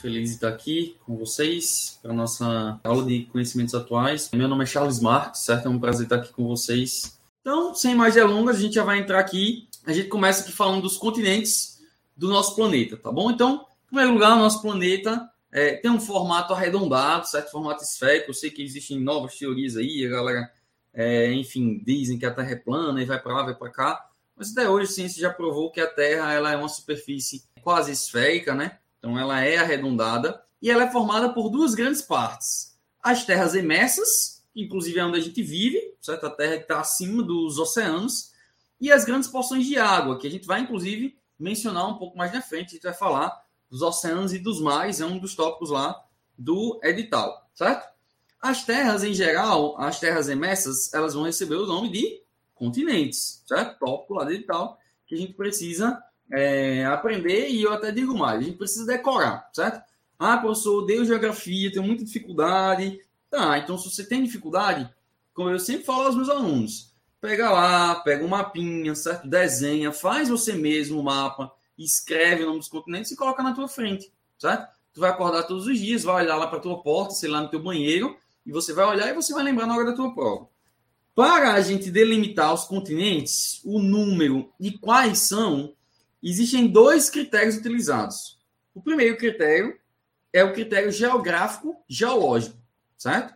feliz de estar aqui com vocês para a nossa aula de conhecimentos atuais. Meu nome é Charles Marques, certo? É um prazer estar aqui com vocês. Então, sem mais delongas, a gente já vai entrar aqui. A gente começa aqui falando dos continentes do nosso planeta, tá bom? Então, em primeiro lugar, o nosso planeta é, tem um formato arredondado, certo? Formato esférico. Eu sei que existem novas teorias aí, a galera, é, enfim, dizem que a Terra é plana e vai para lá, vai para cá. Mas até hoje a ciência já provou que a Terra ela é uma superfície quase esférica, né? Então ela é arredondada e ela é formada por duas grandes partes. As terras emersas, que inclusive é onde a gente vive, certo? A terra que está acima dos oceanos, e as grandes porções de água, que a gente vai inclusive mencionar um pouco mais na frente, a gente vai falar dos oceanos e dos mares, é um dos tópicos lá do edital, certo? As terras em geral, as terras emersas, elas vão receber o nome de continentes, certo? Tópico lá do edital que a gente precisa é, aprender e eu até digo mais, a gente precisa decorar, certo? Ah, professor, odeio geografia, tenho muita dificuldade. Tá, então se você tem dificuldade, como eu sempre falo aos meus alunos, pega lá, pega um mapinha, certo? Desenha, faz você mesmo o mapa, escreve o nome dos continentes e coloca na tua frente, certo? Tu vai acordar todos os dias, vai olhar lá para tua porta, sei lá, no teu banheiro, e você vai olhar e você vai lembrar na hora da tua prova. Para a gente delimitar os continentes, o número e quais são, Existem dois critérios utilizados. O primeiro critério é o critério geográfico geológico, certo?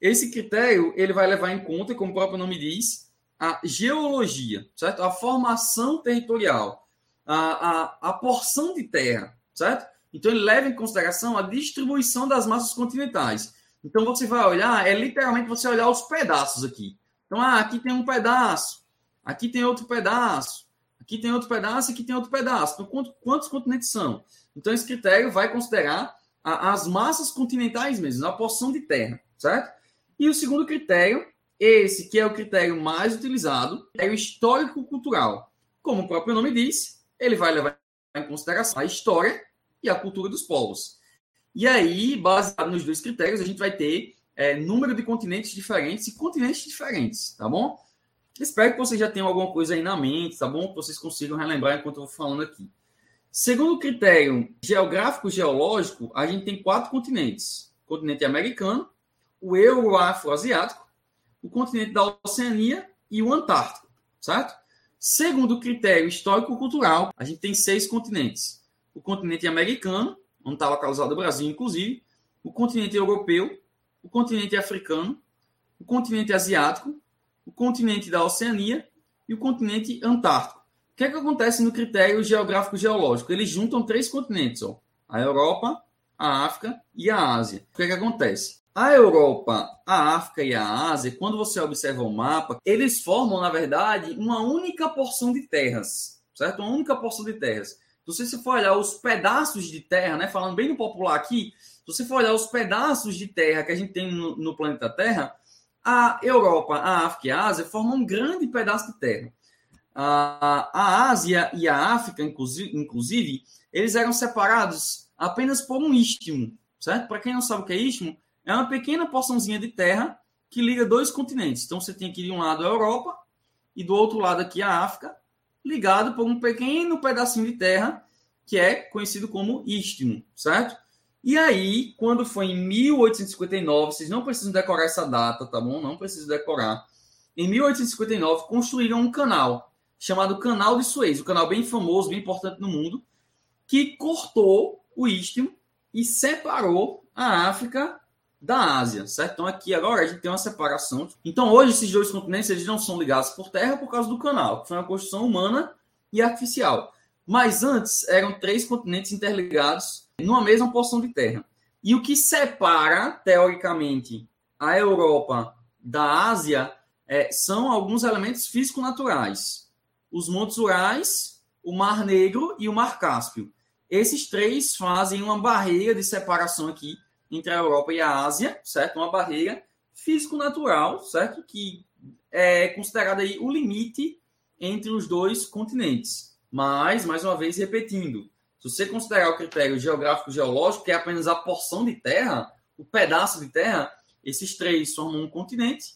Esse critério ele vai levar em conta, como o próprio nome diz, a geologia, certo? A formação territorial, a, a, a porção de terra, certo? Então ele leva em consideração a distribuição das massas continentais. Então você vai olhar, é literalmente você olhar os pedaços aqui. Então, ah, aqui tem um pedaço, aqui tem outro pedaço, aqui tem outro pedaço e aqui tem outro pedaço. Então, quantos, quantos continentes são? Então, esse critério vai considerar a, as massas continentais mesmo, a porção de terra, certo? E o segundo critério, esse que é o critério mais utilizado, é o histórico-cultural. Como o próprio nome diz, ele vai levar em consideração a história e a cultura dos povos. E aí, baseado nos dois critérios, a gente vai ter é, número de continentes diferentes e continentes diferentes, tá bom? Espero que vocês já tenham alguma coisa aí na mente, tá bom? Que vocês consigam relembrar enquanto eu vou falando aqui. Segundo o critério geográfico-geológico, a gente tem quatro continentes: o continente americano, o euro-afro-asiático, o continente da Oceania e o Antártico, certo? Segundo o critério histórico-cultural, a gente tem seis continentes: o continente americano, onde está localizado o Brasil, inclusive, o continente europeu, o continente africano, o continente asiático, o continente da Oceania e o continente Antártico. O que é que acontece no critério geográfico geológico? Eles juntam três continentes, ó, a Europa, a África e a Ásia. O que é que acontece? A Europa, a África e a Ásia, quando você observa o mapa, eles formam, na verdade, uma única porção de terras, certo? Uma única porção de terras. Então, se você for olhar os pedaços de terra, né, falando bem no popular aqui, se você for olhar os pedaços de terra que a gente tem no, no planeta Terra, a Europa, a África e a Ásia formam um grande pedaço de terra. A, a Ásia e a África, inclusive, eles eram separados apenas por um istmo, certo? Para quem não sabe o que é istmo, é uma pequena porçãozinha de terra que liga dois continentes. Então você tem aqui de um lado a Europa e do outro lado aqui a África, ligado por um pequeno pedacinho de terra que é conhecido como istmo, certo? E aí, quando foi em 1859, vocês não precisam decorar essa data, tá bom? Não precisam decorar. Em 1859, construíram um canal chamado Canal de Suez, um canal bem famoso, bem importante no mundo, que cortou o istmo e separou a África da Ásia, certo? Então aqui agora a gente tem uma separação. Então hoje esses dois continentes eles não são ligados por terra por causa do canal, que foi uma construção humana e artificial. Mas antes eram três continentes interligados numa mesma porção de terra. E o que separa, teoricamente, a Europa da Ásia é, são alguns elementos físico-naturais. Os Montes Urais, o Mar Negro e o Mar Cáspio. Esses três fazem uma barreira de separação aqui entre a Europa e a Ásia, certo? Uma barreira físico-natural, certo? Que é considerada aí o limite entre os dois continentes. Mas, mais uma vez, repetindo, se você considerar o critério geográfico geológico, que é apenas a porção de terra, o pedaço de terra, esses três formam um continente,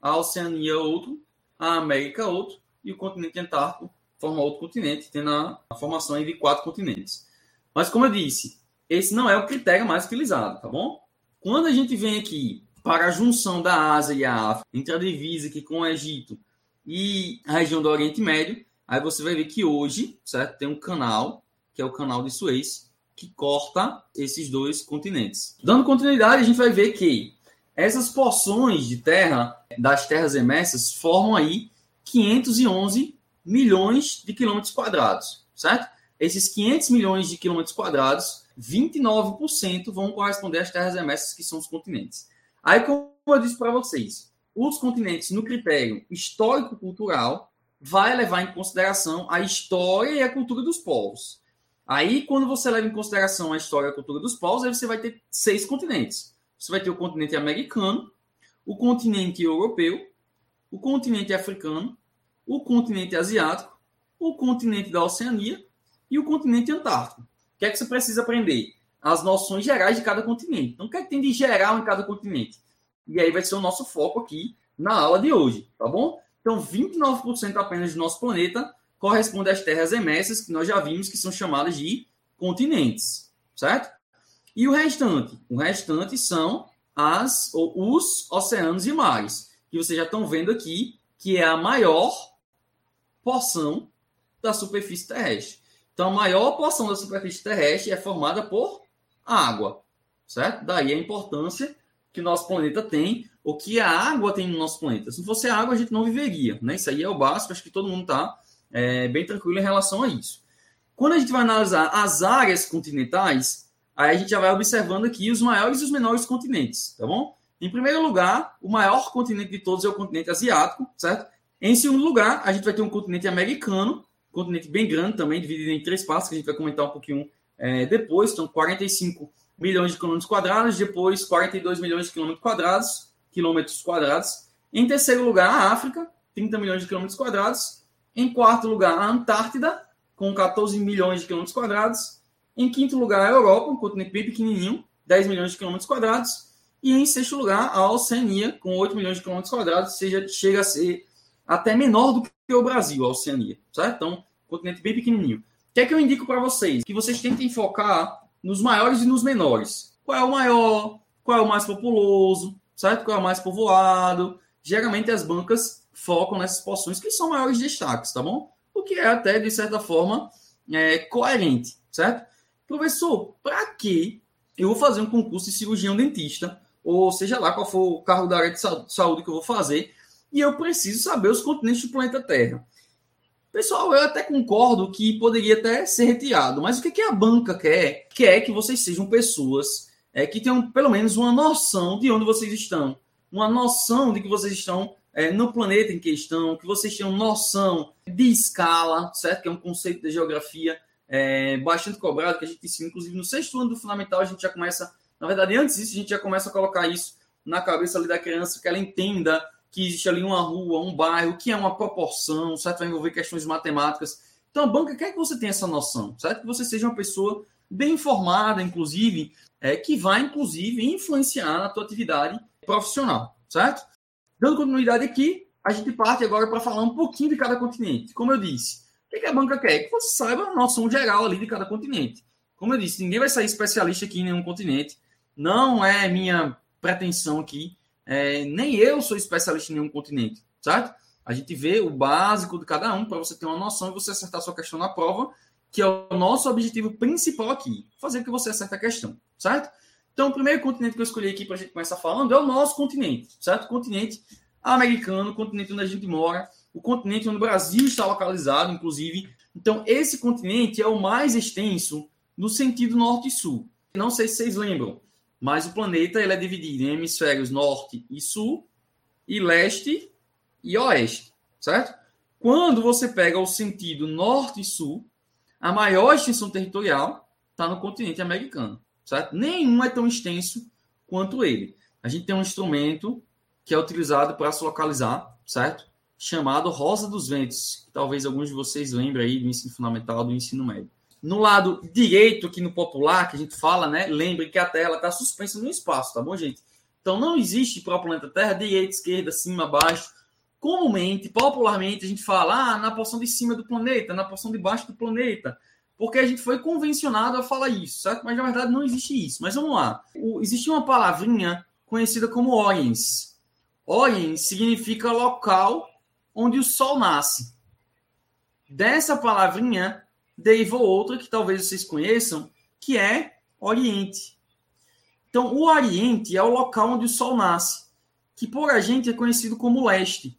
a Oceania outro, a América outro, e o continente Antártico forma outro continente, tendo a, formação de quatro continentes. Mas, como eu disse, esse não é o critério mais utilizado, tá bom? Quando a gente vem aqui para a junção da Ásia e a África, entre a divisa aqui com o Egito e a região do Oriente Médio, aí você vai ver que hoje, certo? Tem um canal, que é o canal de Suez, que corta esses dois continentes. Dando continuidade, a gente vai ver que essas porções de terra das terras emersas formam aí 511 milhões de quilômetros quadrados, certo? Esses 500 milhões de quilômetros quadrados, 29% vão corresponder às terras emersas, que são os continentes. Aí, como eu disse para vocês, os continentes, no critério histórico-cultural, vai levar em consideração a história e a cultura dos povos. Aí, quando você leva em consideração a história e a cultura dos povos, aí você vai ter seis continentes. Você vai ter o continente americano, o continente europeu, o continente africano, o continente asiático, o continente da Oceania e o continente antártico. O que é que você precisa aprender? As noções gerais de cada continente. Então, o que é que tem de geral em cada continente? E aí vai ser o nosso foco aqui na aula de hoje, tá bom? Então, 29% apenas do nosso planeta corresponde às terras emersas, que nós já vimos que são chamadas de continentes, certo? E o restante? O restante são as, os oceanos e mares, que vocês já estão vendo aqui, que é a maior porção da superfície terrestre. Então, a maior porção da superfície terrestre é formada por água, certo? Daí a importância que o nosso planeta tem, ou que a água tem no nosso planeta. Se não fosse água, a gente não viveria, né? Isso aí é o básico, acho que todo mundo está é, bem tranquilo em relação a isso. Quando a gente vai analisar as áreas continentais, aí a gente já vai observando aqui os maiores e os menores continentes, tá bom? Em primeiro lugar, o maior continente de todos é o continente asiático, certo? Em segundo lugar, a gente vai ter um continente americano, continente bem grande também, dividido em três partes, que a gente vai comentar um pouquinho é, depois. Então, 45 milhões de quilômetros quadrados, depois 42 milhões de quilômetros quadrados, quilômetros quadrados. Em terceiro lugar, a África, 30 milhões de quilômetros quadrados. Em quarto lugar, a Antártida, com 14 milhões de quilômetros quadrados. Em quinto lugar, a Europa, um continente bem pequenininho, 10 milhões de quilômetros quadrados. E em sexto lugar, a Oceania, com 8 milhões de quilômetros quadrados, seja, chega a ser até menor do que o Brasil, a Oceania, certo? Então, continente bem pequenininho. O que é que eu indico para vocês? Que vocês tentem focar nos maiores e nos menores. Qual é o maior? Qual é o mais populoso? Certo? Qual é o mais povoado? Geralmente as bancas focam nessas porções que são maiores destaques, tá bom? O que é até, de certa forma, é, coerente, certo? Professor, para que eu vou fazer um concurso de cirurgião dentista, ou seja lá qual for o carro da área de saúde que eu vou fazer, e eu preciso saber os continentes do planeta Terra? Pessoal, eu até concordo que poderia até ser retirado, mas o que, que a banca quer? Quer que vocês sejam pessoas é, que tenham pelo menos uma noção de onde vocês estão, uma noção de que vocês estão é, no planeta em questão, que vocês tenham noção de escala, certo? Que é um conceito de geografia é, bastante cobrado, que a gente ensina, inclusive no sexto ano do fundamental, a gente já começa, na verdade, antes disso, a gente já começa a colocar isso na cabeça ali da criança, que ela entenda que existe ali uma rua, um bairro, que é uma proporção, certo? Vai envolver questões matemáticas. Então, a banca quer que você tenha essa noção, certo? Que você seja uma pessoa bem informada, inclusive, é, que vai, inclusive, influenciar na tua atividade profissional, certo? Dando continuidade aqui, a gente parte agora para falar um pouquinho de cada continente. Como eu disse, o que a banca quer? Que você saiba a noção geral ali de cada continente. Como eu disse, ninguém vai sair especialista aqui em nenhum continente. Não é minha pretensão aqui. É, nem eu sou especialista em nenhum continente, certo? A gente vê o básico de cada um para você ter uma noção e você acertar sua questão na prova, que é o nosso objetivo principal aqui, fazer com que você acerte a questão, certo? Então, o primeiro continente que eu escolhi aqui para a gente começar falando é o nosso continente, certo? O continente americano, o continente onde a gente mora, o continente onde o Brasil está localizado, inclusive. Então, esse continente é o mais extenso no sentido norte e sul. Não sei se vocês lembram, mas o planeta ele é dividido em hemisférios norte e sul, e leste e oeste, certo? Quando você pega o sentido norte e sul, a maior extensão territorial está no continente americano certo? Nenhum é tão extenso quanto ele. A gente tem um instrumento que é utilizado para se localizar, certo? Chamado Rosa dos Ventos, que talvez alguns de vocês lembrem aí do ensino fundamental, do ensino médio. No lado direito, aqui no popular, que a gente fala, né? Lembre que a Terra está suspensa no espaço, tá bom, gente? Então não existe para o planeta Terra direita, esquerda, cima, baixo. Comumente, popularmente, a gente fala ah, na porção de cima do planeta, na porção de baixo do planeta porque a gente foi convencionado a falar isso, certo? Mas na verdade não existe isso. Mas vamos lá. O, existe uma palavrinha conhecida como Oriens. Oriens significa local onde o sol nasce. Dessa palavrinha derivou outra que talvez vocês conheçam, que é Oriente. Então, o Oriente é o local onde o sol nasce, que por a gente é conhecido como leste.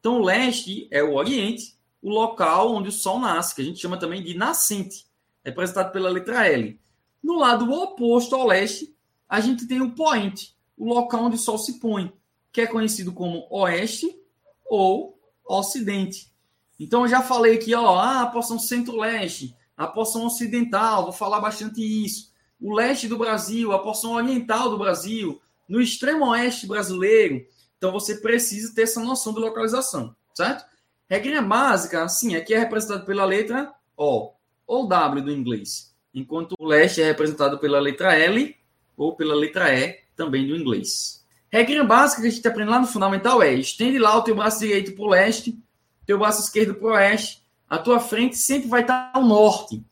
Então, o leste é o Oriente, o local onde o sol nasce, que a gente chama também de nascente, representado pela letra L. No lado oposto ao leste, a gente tem o poente, o local onde o sol se põe, que é conhecido como oeste ou ocidente. Então, eu já falei aqui, ó, ah, a porção centro-leste, a porção ocidental, vou falar bastante isso. O leste do Brasil, a porção oriental do Brasil, no extremo oeste brasileiro. Então, você precisa ter essa noção de localização, certo? Regrinha básica, assim, aqui é representado pela letra O ou W do inglês, enquanto o leste é representado pela letra L ou pela letra E também do inglês. Regrinha básica que a gente aprende lá no fundamental é: estende lá o teu braço direito para o leste, teu braço esquerdo para o oeste, a tua frente sempre vai estar ao norte.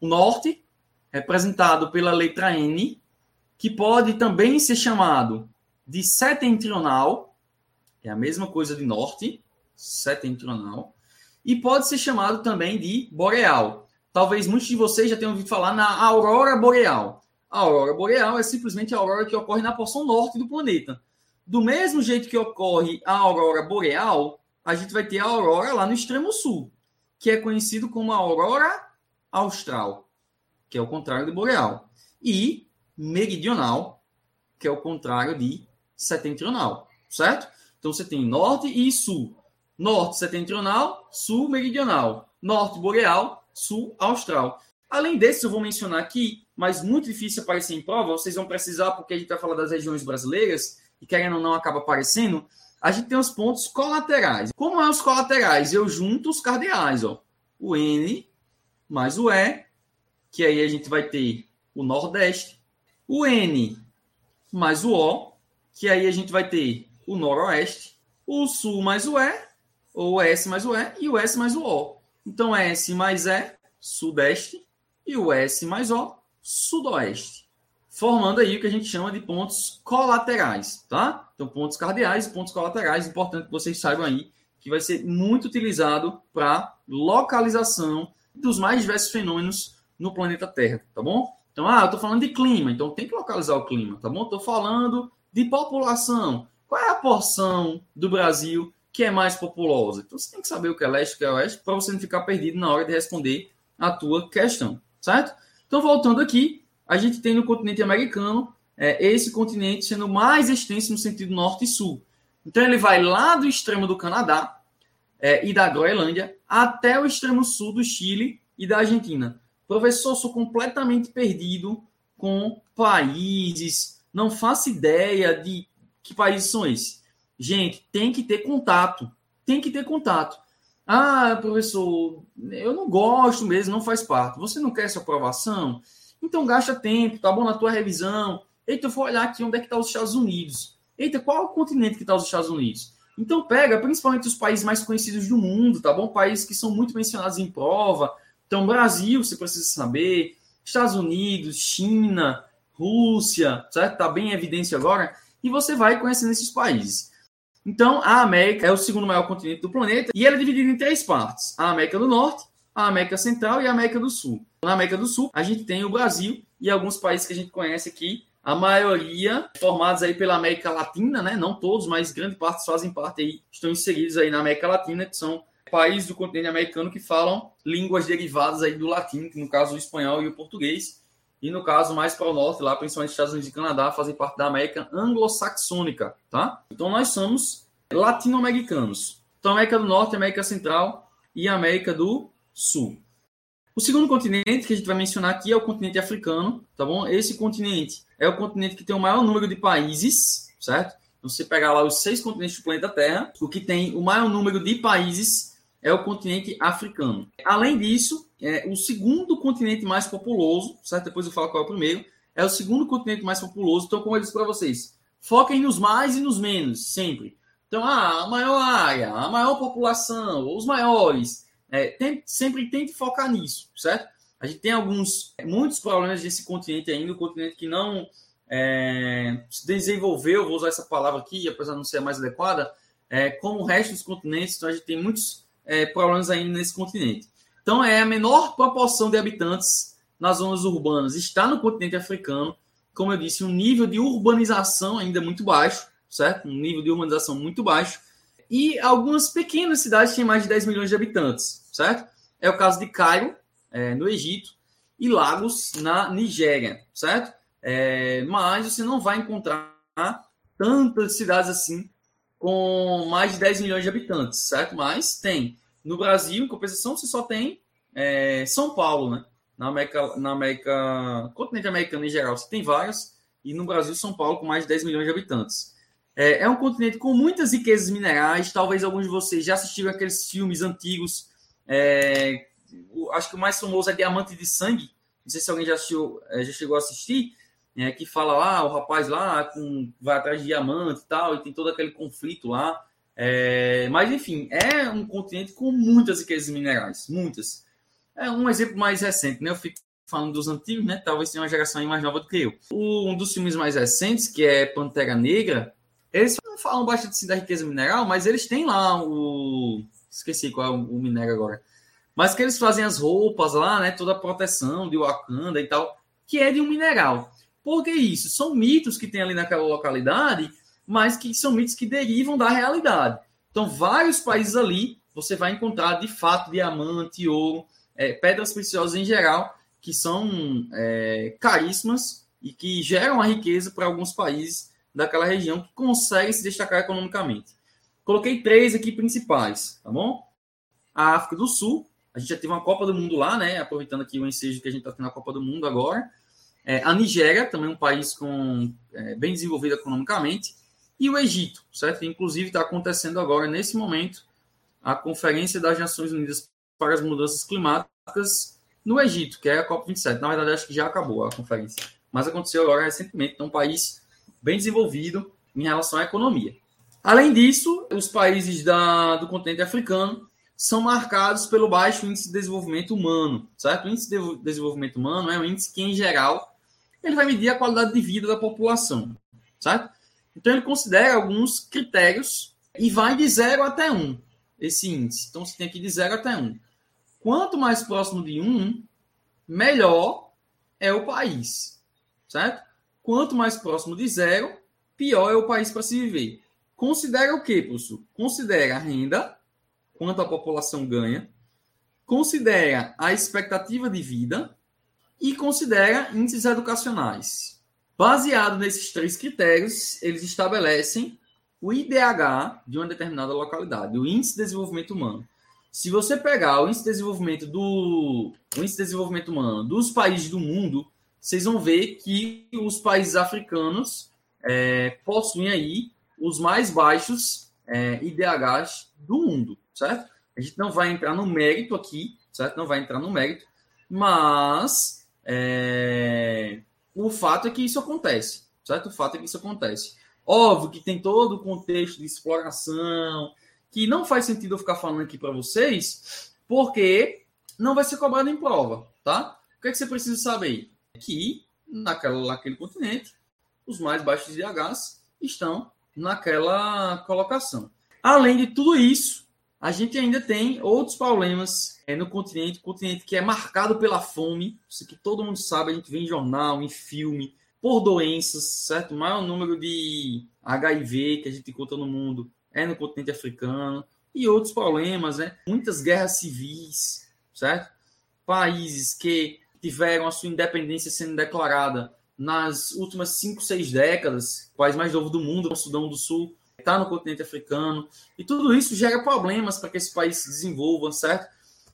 O norte, representado pela letra N, que pode também ser chamado de setentrional, é a mesma coisa de norte, setentrional, e pode ser chamado também de boreal. Talvez muitos de vocês já tenham ouvido falar na aurora boreal. A aurora boreal é simplesmente a aurora que ocorre na porção norte do planeta. Do mesmo jeito que ocorre a aurora boreal, a gente vai ter a aurora lá no extremo sul, que é conhecido como a aurora austral, que é o contrário de boreal, e meridional, que é o contrário de setentrional, certo? Então você tem norte e sul. Norte setentrional, sul meridional. Norte boreal, sul austral. Além desse, eu vou mencionar aqui mas muito difícil aparecer em prova, vocês vão precisar, porque a gente vai falar das regiões brasileiras, e querendo ou não acaba aparecendo, a gente tem os pontos colaterais. Como é os colaterais? Eu junto os cardeais, ó. O N mais o E, que aí a gente vai ter o Nordeste, o N mais o O, que aí a gente vai ter o Noroeste, o Sul mais o E, ou S mais o E, e o S mais o O. Então, S mais E, Sudeste, e o S mais O, sudoeste, formando aí o que a gente chama de pontos colaterais, tá? Então, pontos cardeais e pontos colaterais, importante que vocês saibam aí, que vai ser muito utilizado para localização dos mais diversos fenômenos no planeta Terra, tá bom? Então, ah, eu estou falando de clima, então tem que localizar o clima, tá bom? Estou falando de população. Qual é a porção do Brasil que é mais populosa? Então, você tem que saber o que é leste, o que é oeste, para você não ficar perdido na hora de responder a tua questão, certo? Então, voltando aqui, a gente tem no continente americano é, esse continente sendo mais extenso no sentido norte e sul. Então, ele vai lá do extremo do Canadá é, e da Groenlândia até o extremo sul do Chile e da Argentina. Professor, sou completamente perdido com países, não faço ideia de que países são esses. Gente, tem que ter contato. Tem que ter contato. Ah, professor, eu não gosto mesmo, não faz parte. Você não quer essa aprovação? Então gasta tempo, tá bom na tua revisão. Eita, eu vou olhar aqui onde é que está os Estados Unidos. Eita, qual é o continente que está os Estados Unidos? Então pega principalmente os países mais conhecidos do mundo, tá bom? Países que são muito mencionados em prova. Então, Brasil, você precisa saber. Estados Unidos, China, Rússia, certo? Tá bem em evidência agora. E você vai conhecendo esses países. Então, a América é o segundo maior continente do planeta e ela é dividida em três partes: a América do Norte, a América Central e a América do Sul. Na América do Sul, a gente tem o Brasil e alguns países que a gente conhece aqui, a maioria formados aí pela América Latina, né? Não todos, mas grande parte fazem parte aí, estão inseridos aí na América Latina, que são países do continente americano que falam línguas derivadas aí do latim, no caso o espanhol e o português. E no caso mais para o norte, lá principalmente Estados Unidos e Canadá, fazem parte da América anglo-saxônica, tá? Então nós somos latino-americanos. Então América do Norte, América Central e América do Sul. O segundo continente que a gente vai mencionar aqui é o continente africano, tá bom? Esse continente é o continente que tem o maior número de países, certo? Então, você pegar lá os seis continentes do planeta Terra, o que tem o maior número de países é o continente africano. Além disso, é, o segundo continente mais populoso, certo? Depois eu falo qual é o primeiro, é o segundo continente mais populoso. Então, como eu disse para vocês, foquem nos mais e nos menos, sempre. Então, ah, a maior área, a maior população, os maiores. É, sempre tente focar nisso, certo? A gente tem alguns, muitos problemas desse continente ainda, um continente que não é, se desenvolveu, vou usar essa palavra aqui, apesar de não ser mais adequada, é, como o resto dos continentes, então a gente tem muitos é, problemas ainda nesse continente. Então, é a menor proporção de habitantes nas zonas urbanas está no continente africano. Como eu disse, um nível de urbanização ainda muito baixo, certo? Um nível de urbanização muito baixo. E algumas pequenas cidades têm mais de 10 milhões de habitantes, certo? É o caso de Cairo, é, no Egito, e Lagos, na Nigéria, certo? É, mas você não vai encontrar tantas cidades assim com mais de 10 milhões de habitantes, certo? Mas tem. No Brasil, em compensação, você só tem é, São Paulo, né? Na América, na América, continente americano em geral, você tem várias, e no Brasil, São Paulo, com mais de 10 milhões de habitantes. É, é um continente com muitas riquezas minerais, talvez alguns de vocês já assistiram aqueles filmes antigos, é, acho que o mais famoso é Diamante de Sangue, não sei se alguém já, assistiu, é, já chegou a assistir, é, que fala lá, o rapaz lá com, vai atrás de diamante e tal, e tem todo aquele conflito lá. É, mas, enfim, é um continente com muitas riquezas minerais, muitas. É um exemplo mais recente, né? Eu fico falando dos antigos, né? Talvez tenha uma geração mais nova do que eu. O, um dos filmes mais recentes, que é Pantera Negra, eles não falam bastante assim, da riqueza mineral, mas eles têm lá o. Esqueci qual é o, o minério agora. Mas que eles fazem as roupas lá, né? Toda a proteção de Wakanda e tal, que é de um mineral. Por que isso? São mitos que tem ali naquela localidade, mas que são mitos que derivam da realidade. Então, vários países ali você vai encontrar de fato diamante, ouro, é, pedras preciosas em geral, que são é, caríssimas e que geram a riqueza para alguns países daquela região que conseguem se destacar economicamente. Coloquei três aqui principais, tá bom? A África do Sul, a gente já teve uma Copa do Mundo lá, né? Aproveitando aqui o ensejo que a gente está tendo na Copa do Mundo agora. É, a Nigéria, também um país com, é, bem desenvolvido economicamente. E o Egito, certo? Inclusive está acontecendo agora, nesse momento, a Conferência das Nações Unidas para as Mudanças Climáticas no Egito, que é a COP27. Na verdade, acho que já acabou a conferência. Mas aconteceu agora recentemente. Então, um país bem desenvolvido em relação à economia. Além disso, os países da, do continente africano são marcados pelo baixo índice de desenvolvimento humano, certo? O índice de desenvolvimento humano é um índice que, em geral, ele vai medir a qualidade de vida da população, certo? Então, ele considera alguns critérios e vai de 0 até 1, um, esse índice. Então, você tem aqui de 0 até 1. Um. Quanto mais próximo de 1, um, melhor é o país, certo? Quanto mais próximo de zero, pior é o país para se viver. Considera o quê, professor? Considera a renda, quanto a população ganha, considera a expectativa de vida e considera índices educacionais. Baseado nesses três critérios, eles estabelecem o IDH de uma determinada localidade, o Índice de Desenvolvimento Humano. Se você pegar o Índice de Desenvolvimento do Índice de Desenvolvimento Humano dos países do mundo, vocês vão ver que os países africanos é, possuem aí os mais baixos é, IDHs do mundo certo? A gente não vai entrar no mérito aqui, certo? Não vai entrar no mérito, mas é, o fato é que isso acontece, certo? O fato é que isso acontece. Óbvio que tem todo o contexto de exploração, que não faz sentido eu ficar falando aqui para vocês, porque não vai ser cobrado em prova, tá? O que, é que você precisa saber? Que naquela, naquele continente, os mais baixos IDHs estão naquela colocação. Além de tudo isso, a gente ainda tem outros problemas é, no continente, continente que é marcado pela fome, isso que todo mundo sabe, a gente vê em jornal, em filme, por doenças, certo? O maior número de HIV que a gente encontra no mundo é no continente africano, e outros problemas, né? Muitas guerras civis, certo? Países que tiveram a sua independência sendo declarada nas últimas 5, 6 décadas, país mais novo do mundo, o Sudão do Sul, está no continente africano. E tudo isso gera problemas para que esse país se desenvolva, certo?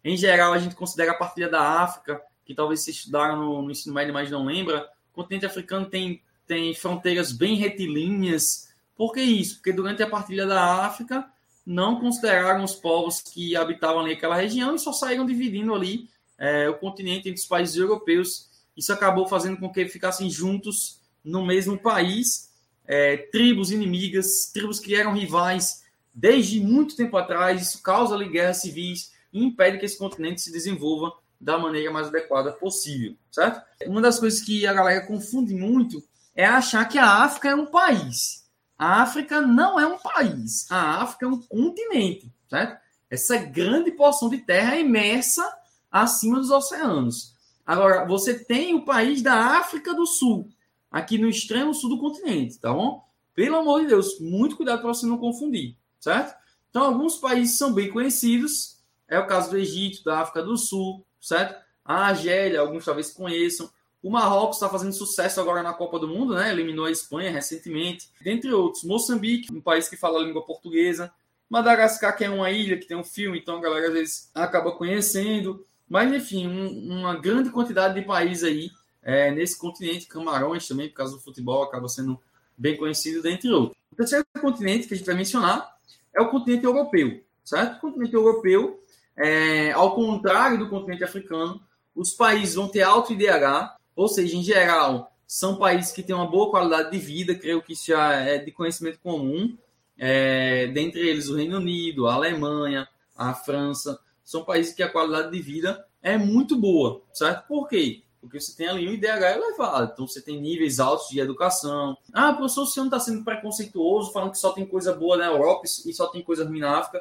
Em geral, a gente considera a partilha da África, que talvez se estudaram no, no ensino médio, mas não lembra. O continente africano tem, tem fronteiras bem retilíneas. Por que isso? Porque durante a partilha da África, não consideraram os povos que habitavam ali aquela região e só saíram dividindo ali é, o continente entre os países europeus. Isso acabou fazendo com que ficassem juntos no mesmo país é, tribos inimigas, tribos que eram rivais desde muito tempo atrás. Isso causa ali guerras civis e impede que esse continente se desenvolva da maneira mais adequada possível, certo? Uma das coisas que a galera confunde muito é achar que a África é um país. A África não é um país. A África é um continente, certo? Essa grande porção de terra é imersa acima dos oceanos. Agora, você tem o país da África do Sul, aqui no extremo sul do continente, tá bom? Pelo amor de Deus, muito cuidado para você não confundir, certo? Então, alguns países são bem conhecidos, é o caso do Egito, da África do Sul, certo? A Argélia, alguns talvez conheçam. O Marrocos está fazendo sucesso agora na Copa do Mundo, né? Eliminou a Espanha recentemente, dentre outros. Moçambique, um país que fala a língua portuguesa. Madagascar, que é uma ilha que tem um filme, então a galera às vezes acaba conhecendo. Mas, enfim, um, uma grande quantidade de países aí é, nesse continente. Camarões também, por causa do futebol, acaba sendo bem conhecido, dentre outros. O terceiro continente que a gente vai mencionar é o continente europeu, certo? O continente europeu, é, ao contrário do continente africano, os países vão ter alto IDH, ou seja, em geral, são países que têm uma boa qualidade de vida, creio que isso já é de conhecimento comum, é, dentre eles o Reino Unido, a Alemanha, a França, são países que a qualidade de vida é muito boa, certo? Por quê? Porque você tem ali um IDH elevado, então você tem níveis altos de educação. Ah, professor, senhor não está sendo preconceituoso, falando que só tem coisa boa na Europa e só tem coisa ruim na África.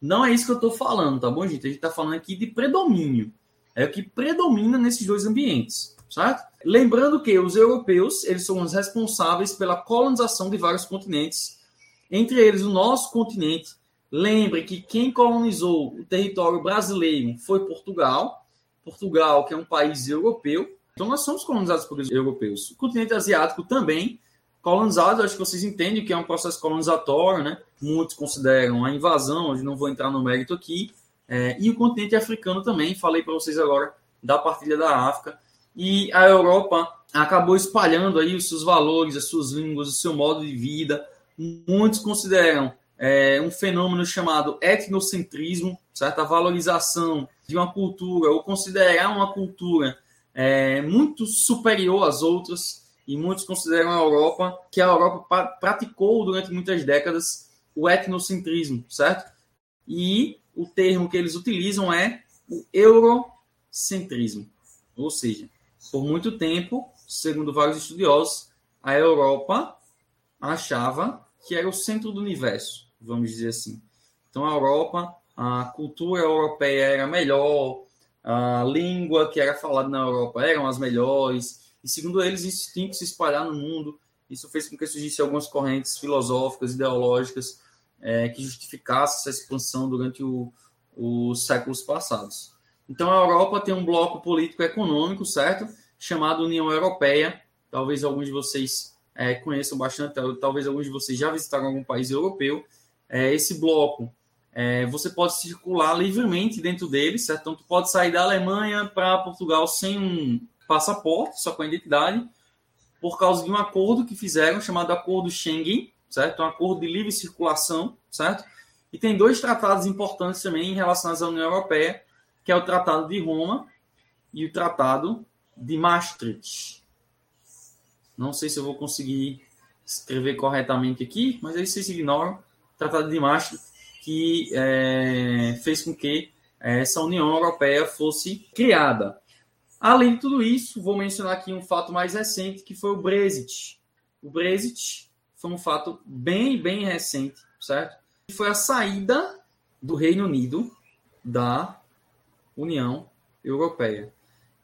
Não é isso que eu estou falando, tá bom, gente? A gente está falando aqui de predomínio. É o que predomina nesses dois ambientes, certo? Lembrando que os europeus, eles são os responsáveis pela colonização de vários continentes, entre eles o nosso continente. Lembre que quem colonizou o território brasileiro foi Portugal, Portugal, que é um país europeu. Então, nós somos colonizados por europeus. O continente asiático também, colonizado, acho que vocês entendem que é um processo colonizatório, né? Muitos consideram a invasão, hoje não vou entrar no mérito aqui. É, e o continente africano também, falei para vocês agora da partilha da África. E a Europa acabou espalhando aí os seus valores, as suas línguas, o seu modo de vida. Muitos consideram é, um fenômeno chamado etnocentrismo, certa valorização de uma cultura ou considerar uma cultura é, muito superior às outras e muitos consideram a Europa que a Europa praticou durante muitas décadas o etnocentrismo, certo? E o termo que eles utilizam é o eurocentrismo, ou seja, por muito tempo, segundo vários estudiosos, a Europa achava que era o centro do universo, vamos dizer assim. Então a Europa a cultura europeia era melhor, a língua que era falada na Europa eram as melhores, e segundo eles isso tinha que se espalhar no mundo. Isso fez com que surgissem algumas correntes filosóficas, ideológicas, é, que justificassem essa expansão durante o, os séculos passados. Então a Europa tem um bloco político-econômico, certo? Chamado União Europeia. Talvez alguns de vocês é, conheçam bastante, talvez alguns de vocês já visitaram algum país europeu. É, esse bloco é, você pode circular livremente dentro dele, certo? Então, tu pode sair da Alemanha para Portugal sem um passaporte, só com a identidade, por causa de um acordo que fizeram, chamado Acordo Schengen, certo? Um acordo de livre circulação, certo? E tem dois tratados importantes também relacionados à União Europeia, que é o Tratado de Roma e o Tratado de Maastricht. Não sei se eu vou conseguir escrever corretamente aqui, mas aí vocês ignoram. Tratado de Maastricht que é, fez com que essa União Europeia fosse criada. Além de tudo isso, vou mencionar aqui um fato mais recente, que foi o Brexit. O Brexit foi um fato bem, bem recente, certo? Foi a saída do Reino Unido da União Europeia.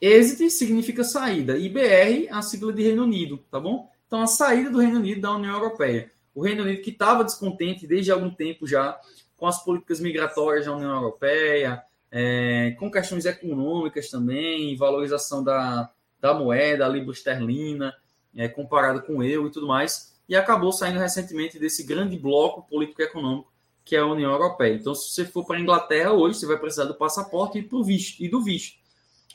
Exit significa saída, IBR a sigla de Reino Unido, tá bom? Então a saída do Reino Unido da União Europeia. O Reino Unido que estava descontente desde algum tempo já com as políticas migratórias da União Europeia, é, com questões econômicas também, valorização da, da moeda, a libra esterlina, é, comparado com o euro e tudo mais, e acabou saindo recentemente desse grande bloco político-econômico que é a União Europeia. Então, se você for para a Inglaterra hoje, você vai precisar do passaporte e, pro visto, e do visto.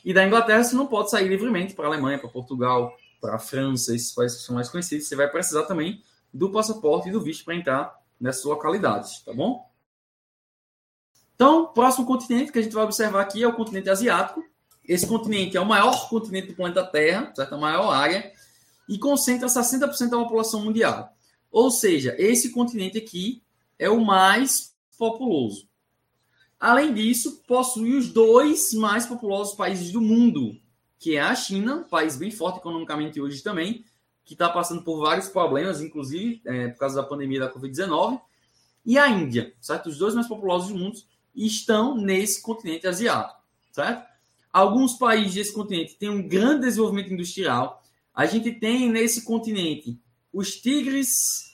E da Inglaterra, você não pode sair livremente para a Alemanha, para Portugal, para a França, esses países que são mais conhecidos. Você vai precisar também do passaporte e do visto para entrar nessas localidades, tá bom? Então, próximo continente que a gente vai observar aqui é o continente asiático. Esse continente é o maior continente do planeta Terra, certo? a maior área, e concentra 60% da população mundial. Ou seja, esse continente aqui é o mais populoso. Além disso, possui os dois mais populosos países do mundo, que é a China, um país bem forte economicamente hoje também, que está passando por vários problemas, inclusive é, por causa da pandemia da Covid-19, e a Índia, certo? Os dois mais populosos do mundo estão nesse continente asiático, certo? Alguns países desse continente têm um grande desenvolvimento industrial. A gente tem nesse continente os tigres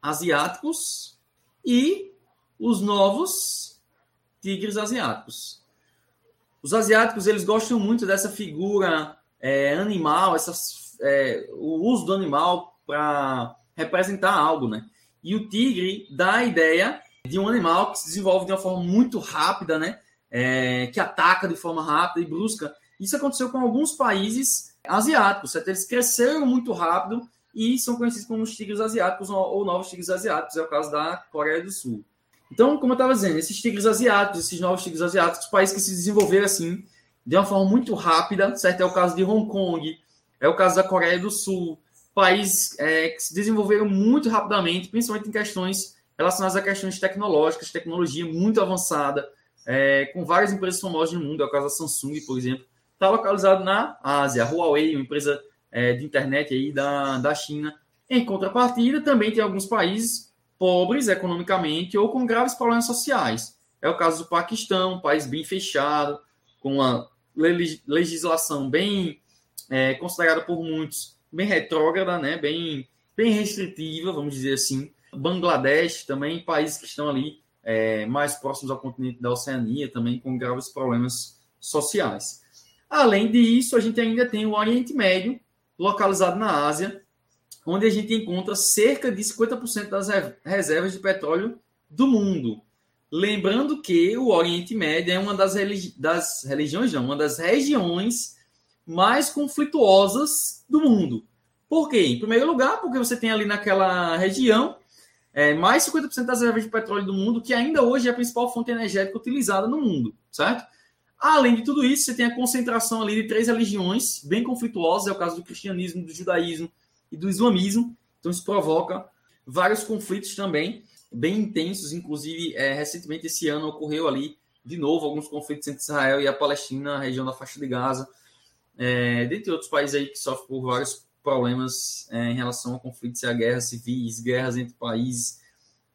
asiáticos e os novos tigres asiáticos. Os asiáticos eles gostam muito dessa figura é, animal, essas, é, o uso do animal para representar algo, né? E o tigre dá a ideia de um animal que se desenvolve de uma forma muito rápida, né? É, que ataca de forma rápida e brusca. Isso aconteceu com alguns países asiáticos, certo? Eles cresceram muito rápido e são conhecidos como os tigres asiáticos ou novos tigres asiáticos, é o caso da Coreia do Sul. Então, como eu estava dizendo, esses tigres asiáticos, esses novos tigres asiáticos, países que se desenvolveram assim, de uma forma muito rápida, certo? É o caso de Hong Kong, é o caso da Coreia do Sul, países é, que se desenvolveram muito rapidamente, principalmente em questões relacionadas a questões tecnológicas, tecnologia muito avançada, é, com várias empresas famosas no mundo, é o caso da Samsung, por exemplo, está localizado na Ásia. A Huawei, uma empresa é, de internet aí da, da China. Em contrapartida, também tem alguns países pobres economicamente ou com graves problemas sociais. É o caso do Paquistão, um país bem fechado, com uma legislação bem é, considerada por muitos bem retrógrada, né? bem, bem restritiva, vamos dizer assim. Bangladesh também, países que estão ali é, mais próximos ao continente da Oceania, também com graves problemas sociais. Além disso, a gente ainda tem o Oriente Médio, localizado na Ásia, onde a gente encontra cerca de 50% das reservas de petróleo do mundo. Lembrando que o Oriente Médio é uma das, religi das religiões, não, uma das regiões mais conflituosas do mundo. Por quê? Em primeiro lugar, porque você tem ali naquela região é, mais 50% das reservas de petróleo do mundo, que ainda hoje é a principal fonte energética utilizada no mundo, certo? Além de tudo isso, você tem a concentração ali de três religiões bem conflituosas, é o caso do cristianismo, do judaísmo e do islamismo. Então isso provoca vários conflitos também, bem intensos. Inclusive, é, recentemente esse ano ocorreu ali de novo alguns conflitos entre Israel e a Palestina, a região da faixa de Gaza, é, dentre outros países aí que sofrem por vários problemas é, em relação a conflitos e a guerras civis, guerras entre países,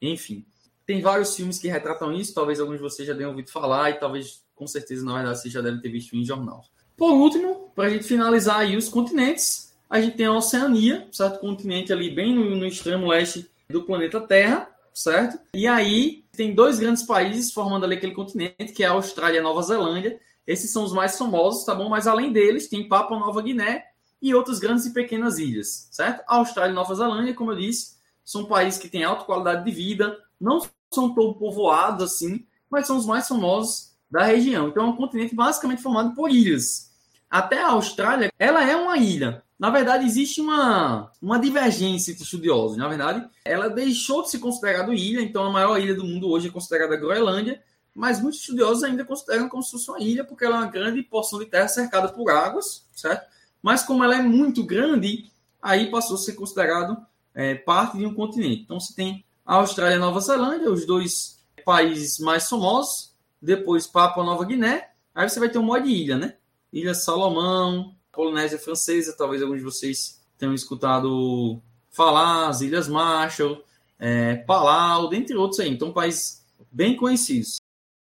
enfim. Tem vários filmes que retratam isso, talvez alguns de vocês já tenham ouvido falar e talvez com certeza, na verdade, você já deve ter visto em jornal. Por último, para a gente finalizar aí os continentes, a gente tem a Oceania, certo? Continente ali bem no, no extremo leste do planeta Terra, certo? E aí tem dois grandes países formando ali aquele continente, que é a Austrália e a Nova Zelândia. Esses são os mais famosos, tá bom? Mas além deles, tem Papua Nova Guiné e outras grandes e pequenas ilhas, certo? A Austrália e Nova Zelândia, como eu disse, são países que têm alta qualidade de vida, não são tão povoados assim, mas são os mais famosos da região. Então, é um continente basicamente formado por ilhas. Até a Austrália, ela é uma ilha. Na verdade, existe uma, uma divergência entre estudiosos. Na verdade, ela deixou de ser considerada ilha, então a maior ilha do mundo hoje é considerada a Groenlândia, mas muitos estudiosos ainda consideram como se fosse uma ilha, porque ela é uma grande porção de terra cercada por águas, certo? Mas como ela é muito grande, aí passou a ser considerado é, parte de um continente. Então, você tem a Austrália e Nova Zelândia, os dois países mais famosos, depois Papua Nova Guiné, aí você vai ter um monte de ilha, né? Ilha Salomão, Polinésia Francesa, talvez alguns de vocês tenham escutado falar, as Ilhas Marshall, é, Palau, dentre outros aí. Então, países bem conhecidos.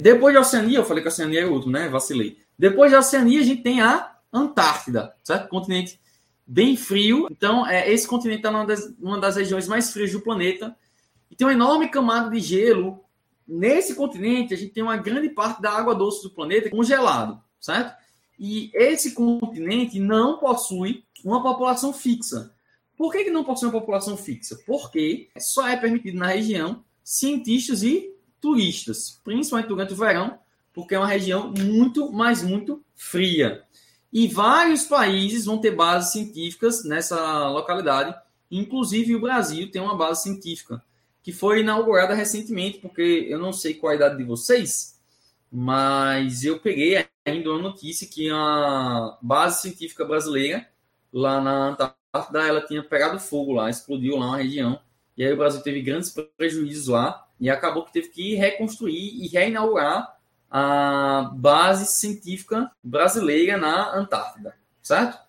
Depois da Oceania, eu falei que a Oceania é outro, né? Vacilei. Depois da Oceania, a gente tem a Antártida, certo? Continente bem frio. Então, é, esse continente está numa das, uma das regiões mais frias do planeta. E tem uma enorme camada de gelo Nesse continente, a gente tem uma grande parte da água doce do planeta congelado, certo? E esse continente não possui uma população fixa. Por que, que não possui uma população fixa? Porque só é permitido na região cientistas e turistas, principalmente durante o verão, porque é uma região muito, mas muito fria. E vários países vão ter bases científicas nessa localidade, inclusive o Brasil tem uma base científica que foi inaugurada recentemente, porque eu não sei qual a idade de vocês, mas eu peguei ainda uma notícia que a base científica brasileira, lá na Antártida, ela tinha pegado fogo lá, explodiu lá uma região, e aí o Brasil teve grandes prejuízos lá, e acabou que teve que reconstruir e reinaugurar a base científica brasileira na Antártida, certo?